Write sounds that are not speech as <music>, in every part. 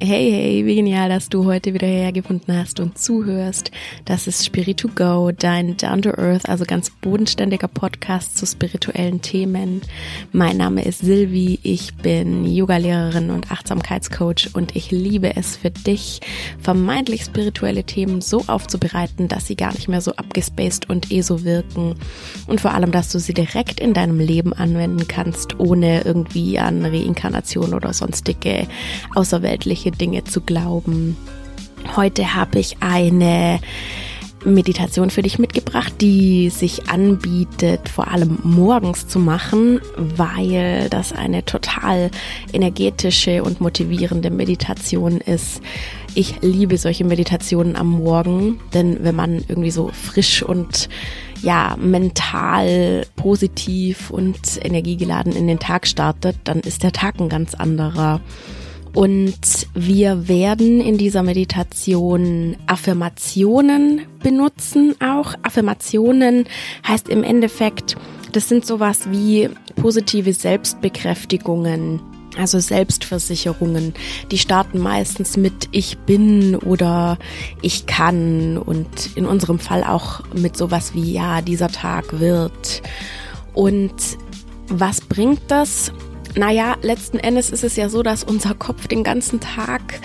Hey, hey, wie genial, dass du heute wieder hergefunden hast und zuhörst. Das ist Spirit to Go, dein Down to Earth, also ganz bodenständiger Podcast zu spirituellen Themen. Mein Name ist Silvi, ich bin Yogalehrerin und Achtsamkeitscoach und ich liebe es für dich, vermeintlich spirituelle Themen so aufzubereiten, dass sie gar nicht mehr so abgespaced und eh so wirken und vor allem, dass du sie direkt in deinem Leben anwenden kannst, ohne irgendwie an Reinkarnation oder sonstige außerweltliche solche Dinge zu glauben. Heute habe ich eine Meditation für dich mitgebracht, die sich anbietet, vor allem morgens zu machen, weil das eine total energetische und motivierende Meditation ist. Ich liebe solche Meditationen am Morgen, denn wenn man irgendwie so frisch und ja, mental positiv und energiegeladen in den Tag startet, dann ist der Tag ein ganz anderer. Und wir werden in dieser Meditation Affirmationen benutzen auch. Affirmationen heißt im Endeffekt, das sind sowas wie positive Selbstbekräftigungen. Also Selbstversicherungen, die starten meistens mit Ich bin oder Ich kann und in unserem Fall auch mit sowas wie Ja, dieser Tag wird. Und was bringt das? Naja, letzten Endes ist es ja so, dass unser Kopf den ganzen Tag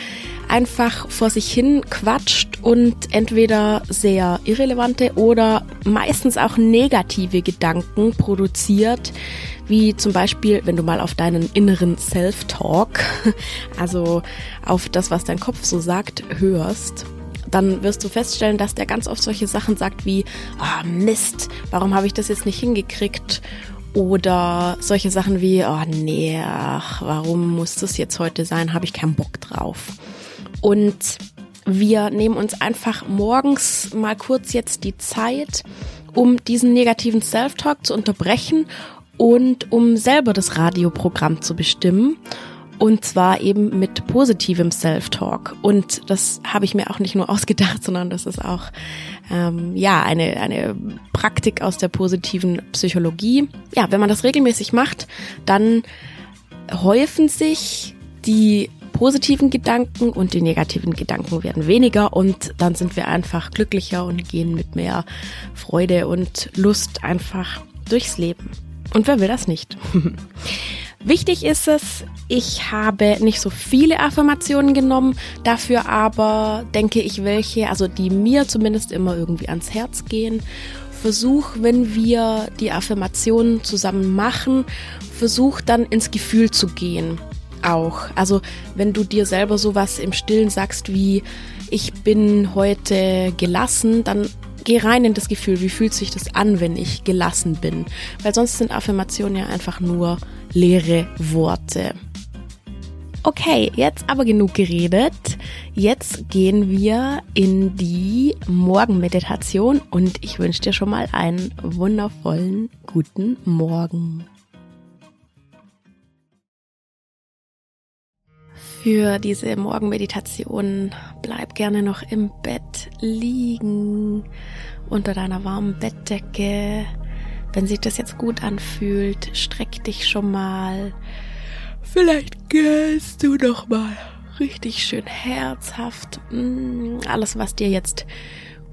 einfach vor sich hin quatscht und entweder sehr irrelevante oder meistens auch negative Gedanken produziert, wie zum Beispiel, wenn du mal auf deinen inneren Self-Talk, <laughs> also auf das, was dein Kopf so sagt, hörst dann wirst du feststellen, dass der ganz oft solche Sachen sagt wie, oh Mist, warum habe ich das jetzt nicht hingekriegt? Oder solche Sachen wie, oh nee, ach, warum muss das jetzt heute sein? Habe ich keinen Bock drauf. Und wir nehmen uns einfach morgens mal kurz jetzt die Zeit, um diesen negativen Self-Talk zu unterbrechen und um selber das Radioprogramm zu bestimmen und zwar eben mit positivem Self-Talk. Und das habe ich mir auch nicht nur <laughs> ausgedacht, sondern das ist auch ähm, ja eine, eine Praktik aus der positiven Psychologie. Ja, wenn man das regelmäßig macht, dann häufen sich die positiven Gedanken und die negativen Gedanken werden weniger und dann sind wir einfach glücklicher und gehen mit mehr Freude und Lust einfach durchs Leben. Und wer will das nicht? <laughs> Wichtig ist es, ich habe nicht so viele Affirmationen genommen, dafür aber denke ich welche, also die mir zumindest immer irgendwie ans Herz gehen. Versuch, wenn wir die Affirmationen zusammen machen, versuch dann ins Gefühl zu gehen. Auch. Also, wenn du dir selber sowas im Stillen sagst wie, ich bin heute gelassen, dann geh rein in das Gefühl, wie fühlt sich das an, wenn ich gelassen bin? Weil sonst sind Affirmationen ja einfach nur leere Worte. Okay, jetzt aber genug geredet. Jetzt gehen wir in die Morgenmeditation und ich wünsche dir schon mal einen wundervollen guten Morgen. Für diese Morgenmeditation bleib gerne noch im Bett liegen, unter deiner warmen Bettdecke. Wenn sich das jetzt gut anfühlt, streck dich schon mal. Vielleicht gehst du noch mal richtig schön herzhaft. Mm, alles, was dir jetzt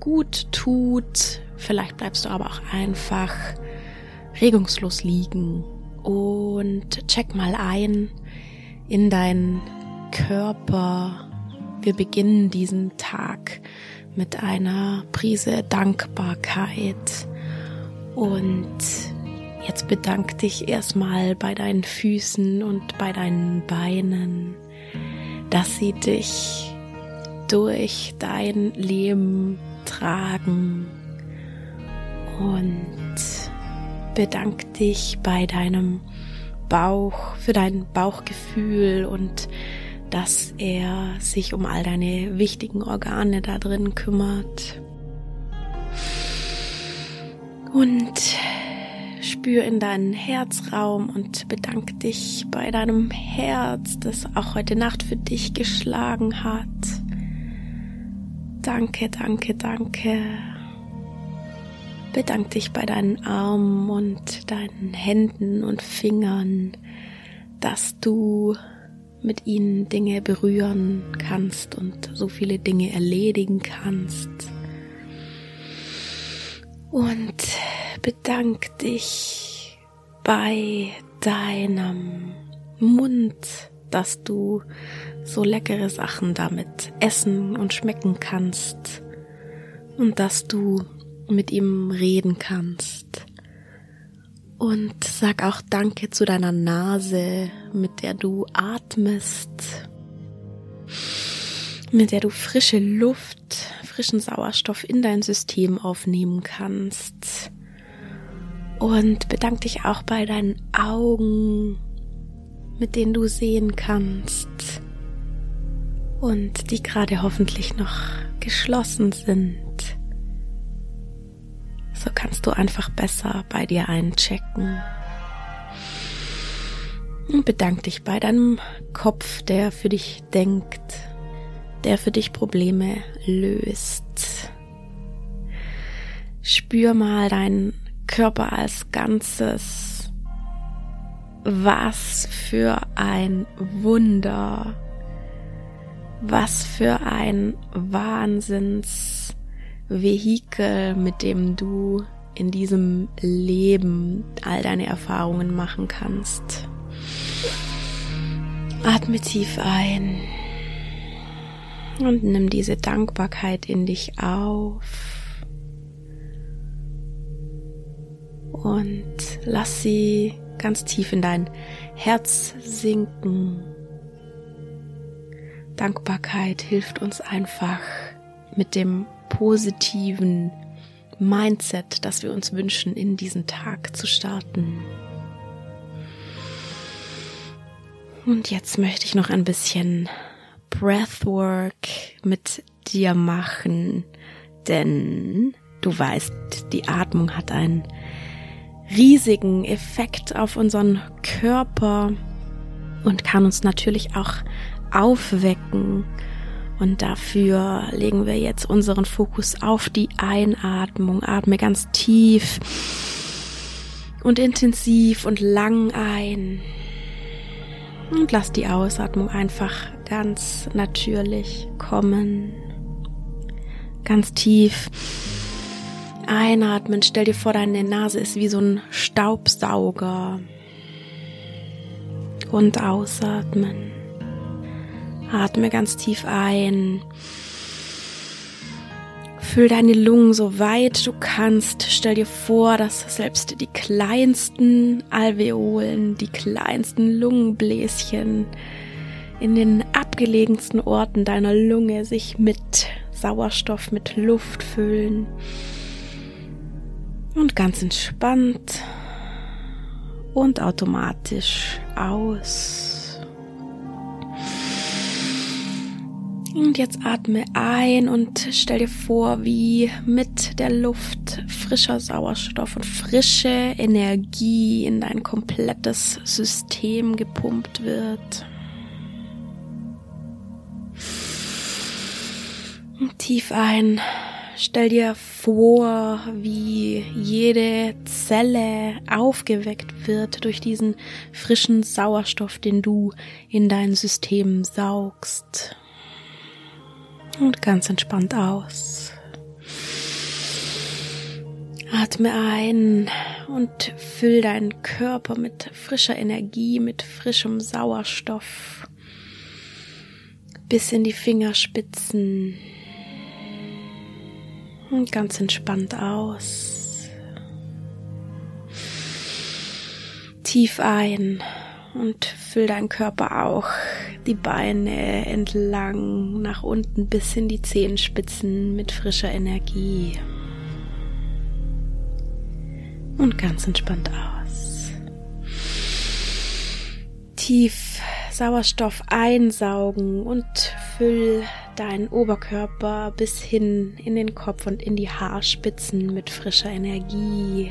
gut tut. Vielleicht bleibst du aber auch einfach regungslos liegen und check mal ein in deinen Körper. Wir beginnen diesen Tag mit einer Prise Dankbarkeit. Und jetzt bedank dich erstmal bei deinen Füßen und bei deinen Beinen, dass sie dich durch dein Leben tragen. Und bedank dich bei deinem Bauch, für dein Bauchgefühl und dass er sich um all deine wichtigen Organe da drin kümmert. Und spür in deinen Herzraum und bedank dich bei deinem Herz, das auch heute Nacht für dich geschlagen hat. Danke, danke, danke. Bedank dich bei deinen Armen und deinen Händen und Fingern, dass du mit ihnen Dinge berühren kannst und so viele Dinge erledigen kannst. Und bedank dich bei deinem Mund, dass du so leckere Sachen damit essen und schmecken kannst und dass du mit ihm reden kannst. Und sag auch Danke zu deiner Nase, mit der du atmest, mit der du frische Luft, frischen Sauerstoff in dein System aufnehmen kannst. Und bedank dich auch bei deinen Augen, mit denen du sehen kannst und die gerade hoffentlich noch geschlossen sind. So kannst du einfach besser bei dir einchecken. Und bedank dich bei deinem Kopf, der für dich denkt, der für dich Probleme löst. Spür mal deinen Körper als Ganzes. Was für ein Wunder. Was für ein Wahnsinns Vehikel, mit dem du in diesem Leben all deine Erfahrungen machen kannst. Atme tief ein und nimm diese Dankbarkeit in dich auf und lass sie ganz tief in dein Herz sinken. Dankbarkeit hilft uns einfach mit dem positiven Mindset, das wir uns wünschen, in diesen Tag zu starten. Und jetzt möchte ich noch ein bisschen Breathwork mit dir machen, denn du weißt, die Atmung hat einen riesigen Effekt auf unseren Körper und kann uns natürlich auch aufwecken und dafür legen wir jetzt unseren Fokus auf die Einatmung. Atme ganz tief und intensiv und lang ein. Und lass die Ausatmung einfach ganz natürlich kommen. Ganz tief einatmen. Stell dir vor, deine Nase ist wie so ein Staubsauger. Und ausatmen. Atme ganz tief ein. Füll deine Lungen so weit du kannst. Stell dir vor, dass selbst die kleinsten Alveolen, die kleinsten Lungenbläschen in den abgelegensten Orten deiner Lunge sich mit Sauerstoff, mit Luft füllen. Und ganz entspannt und automatisch aus. Und jetzt atme ein und stell dir vor, wie mit der Luft frischer Sauerstoff und frische Energie in dein komplettes System gepumpt wird. Und tief ein. Stell dir vor, wie jede Zelle aufgeweckt wird durch diesen frischen Sauerstoff, den du in dein System saugst und ganz entspannt aus. Atme ein und füll deinen Körper mit frischer Energie, mit frischem Sauerstoff bis in die Fingerspitzen und ganz entspannt aus. Tief ein und füll deinen Körper auch die Beine entlang nach unten bis in die Zehenspitzen mit frischer Energie. Und ganz entspannt aus. Tief Sauerstoff einsaugen und füll deinen Oberkörper bis hin in den Kopf und in die Haarspitzen mit frischer Energie.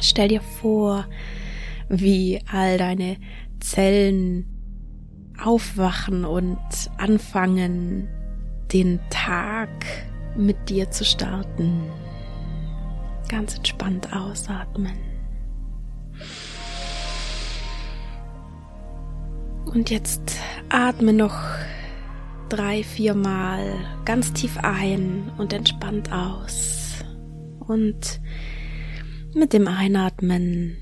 Stell dir vor, wie all deine Zellen aufwachen und anfangen, den Tag mit dir zu starten. Ganz entspannt ausatmen. Und jetzt atme noch drei, vier Mal ganz tief ein und entspannt aus. Und mit dem Einatmen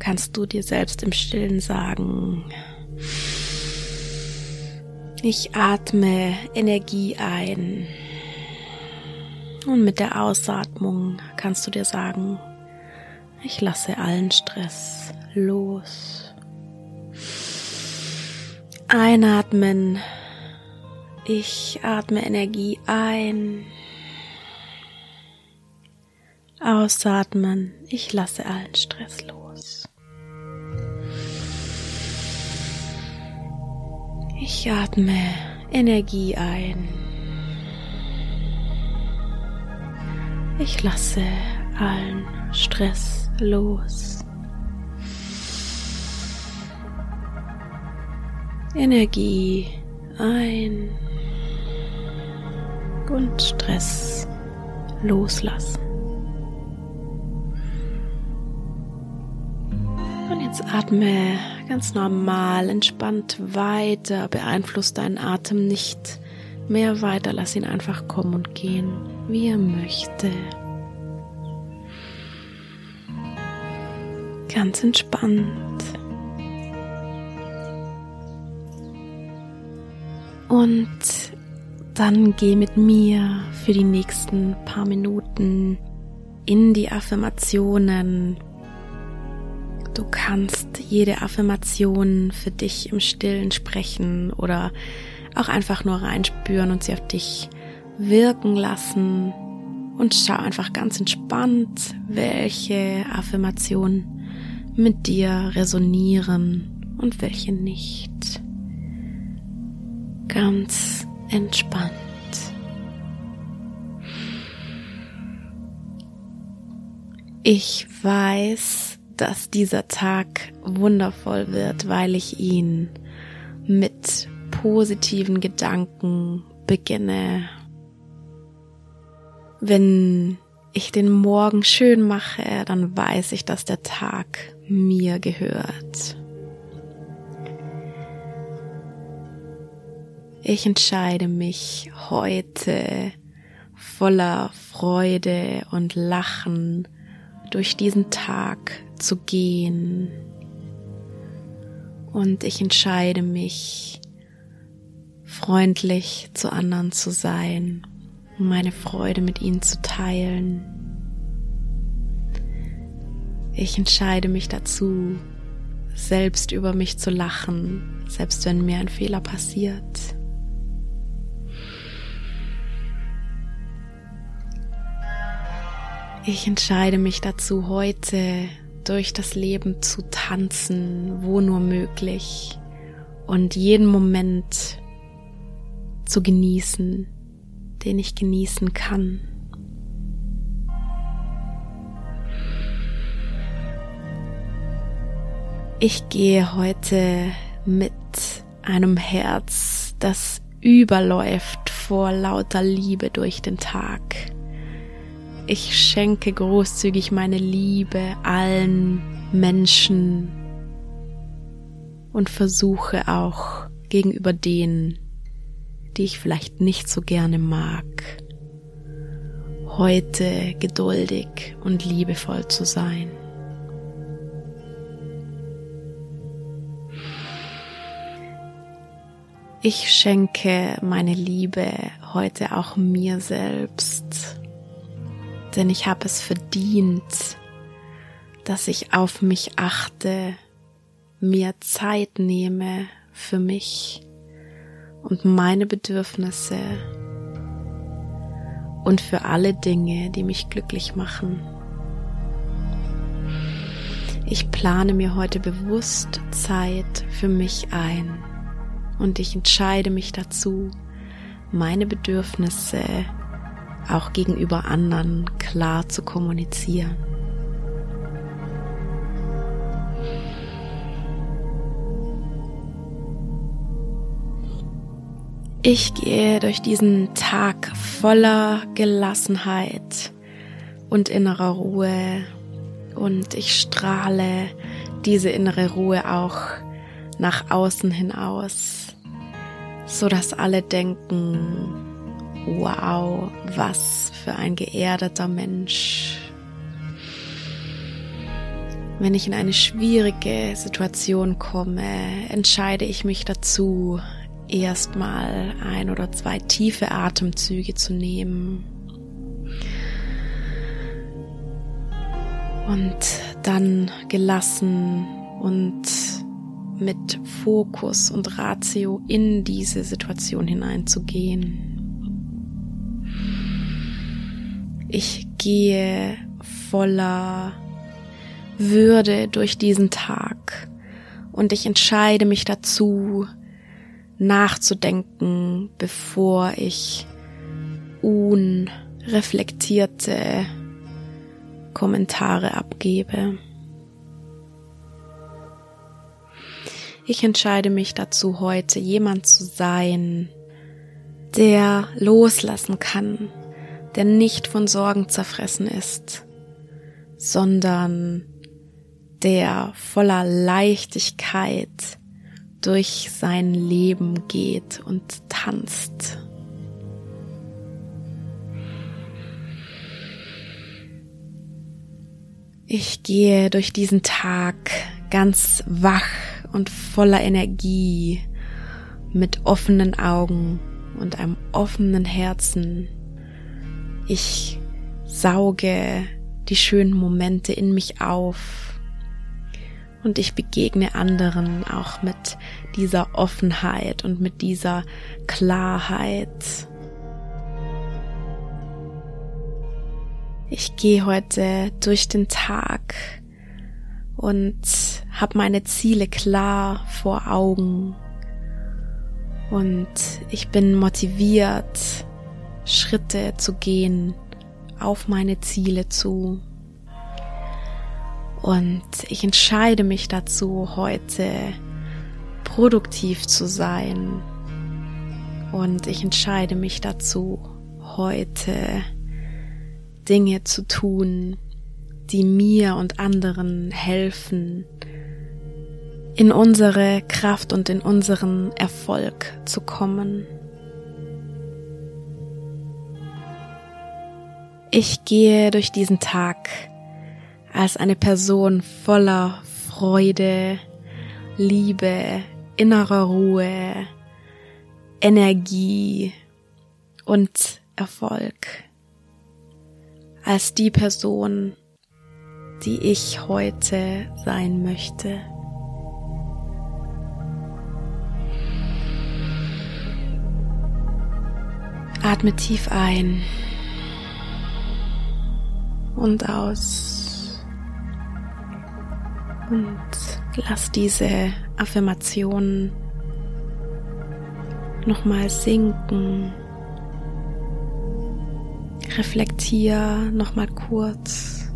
kannst du dir selbst im Stillen sagen, ich atme Energie ein. Und mit der Ausatmung kannst du dir sagen, ich lasse allen Stress los. Einatmen. Ich atme Energie ein. Ausatmen. Ich lasse allen Stress los. Ich atme Energie ein. Ich lasse allen Stress los. Energie ein und Stress loslassen. Und jetzt atme ganz normal, entspannt weiter, beeinflusst deinen Atem nicht mehr weiter, lass ihn einfach kommen und gehen, wie er möchte. Ganz entspannt. Und dann geh mit mir für die nächsten paar Minuten in die Affirmationen. Du kannst jede Affirmation für dich im Stillen sprechen oder auch einfach nur reinspüren und sie auf dich wirken lassen und schau einfach ganz entspannt, welche Affirmationen mit dir resonieren und welche nicht. Ganz entspannt. Ich weiß, dass dieser Tag wundervoll wird, weil ich ihn mit positiven Gedanken beginne. Wenn ich den Morgen schön mache, dann weiß ich, dass der Tag mir gehört. Ich entscheide mich heute voller Freude und Lachen durch diesen Tag zu gehen. Und ich entscheide mich freundlich zu anderen zu sein, meine Freude mit ihnen zu teilen. Ich entscheide mich dazu, selbst über mich zu lachen, selbst wenn mir ein Fehler passiert. Ich entscheide mich dazu, heute durch das Leben zu tanzen, wo nur möglich, und jeden Moment zu genießen, den ich genießen kann. Ich gehe heute mit einem Herz, das überläuft vor lauter Liebe durch den Tag. Ich schenke großzügig meine Liebe allen Menschen und versuche auch gegenüber denen, die ich vielleicht nicht so gerne mag, heute geduldig und liebevoll zu sein. Ich schenke meine Liebe heute auch mir selbst, denn ich habe es verdient, dass ich auf mich achte, mir Zeit nehme für mich und meine Bedürfnisse und für alle Dinge, die mich glücklich machen. Ich plane mir heute bewusst Zeit für mich ein und ich entscheide mich dazu, meine Bedürfnisse auch gegenüber anderen klar zu kommunizieren. Ich gehe durch diesen Tag voller Gelassenheit und innerer Ruhe und ich strahle diese innere Ruhe auch nach außen hinaus, so dass alle denken, wow, was für ein geerdeter Mensch. Wenn ich in eine schwierige Situation komme, entscheide ich mich dazu, erstmal ein oder zwei tiefe Atemzüge zu nehmen. Und dann gelassen und mit Fokus und Ratio in diese Situation hineinzugehen. Ich gehe voller würde durch diesen Tag und ich entscheide mich dazu, nachzudenken, bevor ich unreflektierte Kommentare abgebe. Ich entscheide mich dazu, heute jemand zu sein, der loslassen kann, der nicht von Sorgen zerfressen ist, sondern der voller Leichtigkeit durch sein Leben geht und tanzt. Ich gehe durch diesen Tag ganz wach und voller Energie, mit offenen Augen und einem offenen Herzen. Ich sauge die schönen Momente in mich auf und ich begegne anderen auch mit dieser Offenheit und mit dieser Klarheit. Ich gehe heute durch den Tag und habe meine Ziele klar vor Augen und ich bin motiviert, Schritte zu gehen auf meine Ziele zu. Und ich entscheide mich dazu, heute produktiv zu sein. Und ich entscheide mich dazu, heute Dinge zu tun, die mir und anderen helfen, in unsere Kraft und in unseren Erfolg zu kommen. Ich gehe durch diesen Tag als eine Person voller Freude, Liebe, innerer Ruhe, Energie und Erfolg. Als die Person, die ich heute sein möchte. Atme tief ein und aus und lass diese Affirmationen nochmal sinken. Reflektier nochmal kurz,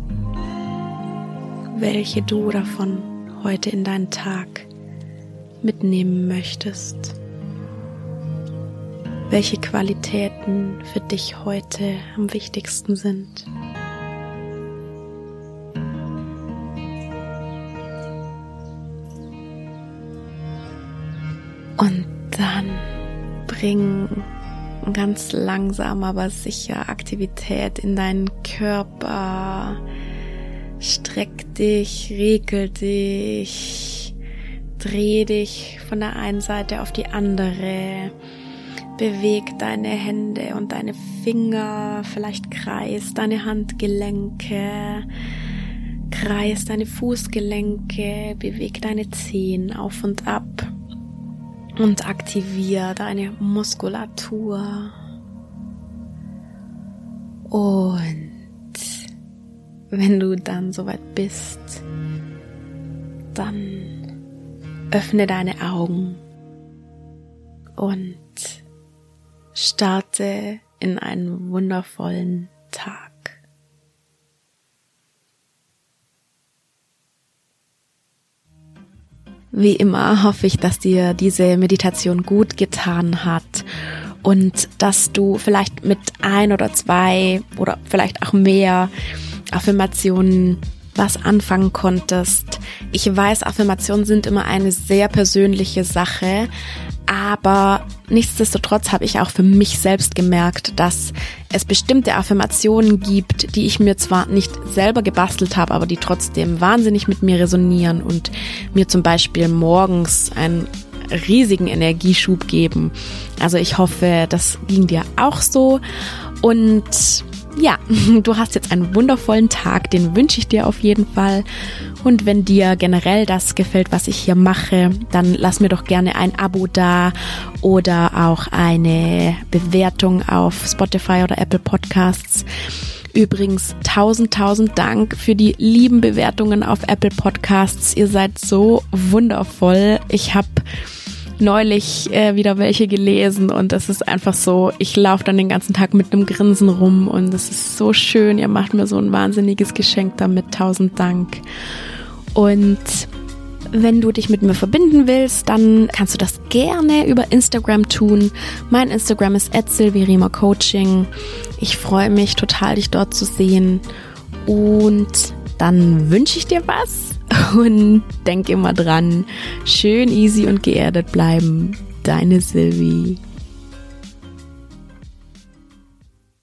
welche du davon heute in deinen Tag mitnehmen möchtest. Welche Qualitäten für dich heute am wichtigsten sind. Und dann bring ganz langsam, aber sicher Aktivität in deinen Körper. Streck dich, regel dich, dreh dich von der einen Seite auf die andere. Beweg deine Hände und deine Finger, vielleicht kreis deine Handgelenke, kreis deine Fußgelenke, beweg deine Zehen auf und ab und aktiviere deine Muskulatur. Und wenn du dann soweit bist, dann öffne deine Augen und starte in einen wundervollen Tag. Wie immer hoffe ich, dass dir diese Meditation gut getan hat und dass du vielleicht mit ein oder zwei oder vielleicht auch mehr Affirmationen was anfangen konntest. Ich weiß, Affirmationen sind immer eine sehr persönliche Sache, aber nichtsdestotrotz habe ich auch für mich selbst gemerkt, dass es bestimmte Affirmationen gibt, die ich mir zwar nicht selber gebastelt habe, aber die trotzdem wahnsinnig mit mir resonieren und mir zum Beispiel morgens einen riesigen Energieschub geben. Also ich hoffe, das ging dir auch so und ja, <laughs> du hast jetzt einen wundervollen Tag, den wünsche ich dir auf jeden Fall. Und wenn dir generell das gefällt, was ich hier mache, dann lass mir doch gerne ein Abo da oder auch eine Bewertung auf Spotify oder Apple Podcasts. Übrigens, tausend, tausend Dank für die lieben Bewertungen auf Apple Podcasts. Ihr seid so wundervoll. Ich habe neulich äh, wieder welche gelesen und es ist einfach so, ich laufe dann den ganzen Tag mit einem Grinsen rum und es ist so schön. Ihr macht mir so ein wahnsinniges Geschenk damit. Tausend Dank. Und wenn du dich mit mir verbinden willst, dann kannst du das gerne über Instagram tun. Mein Instagram ist Coaching. Ich freue mich total, dich dort zu sehen. Und dann wünsche ich dir was <laughs> und denk immer dran, schön easy und geerdet bleiben. Deine Sylvie.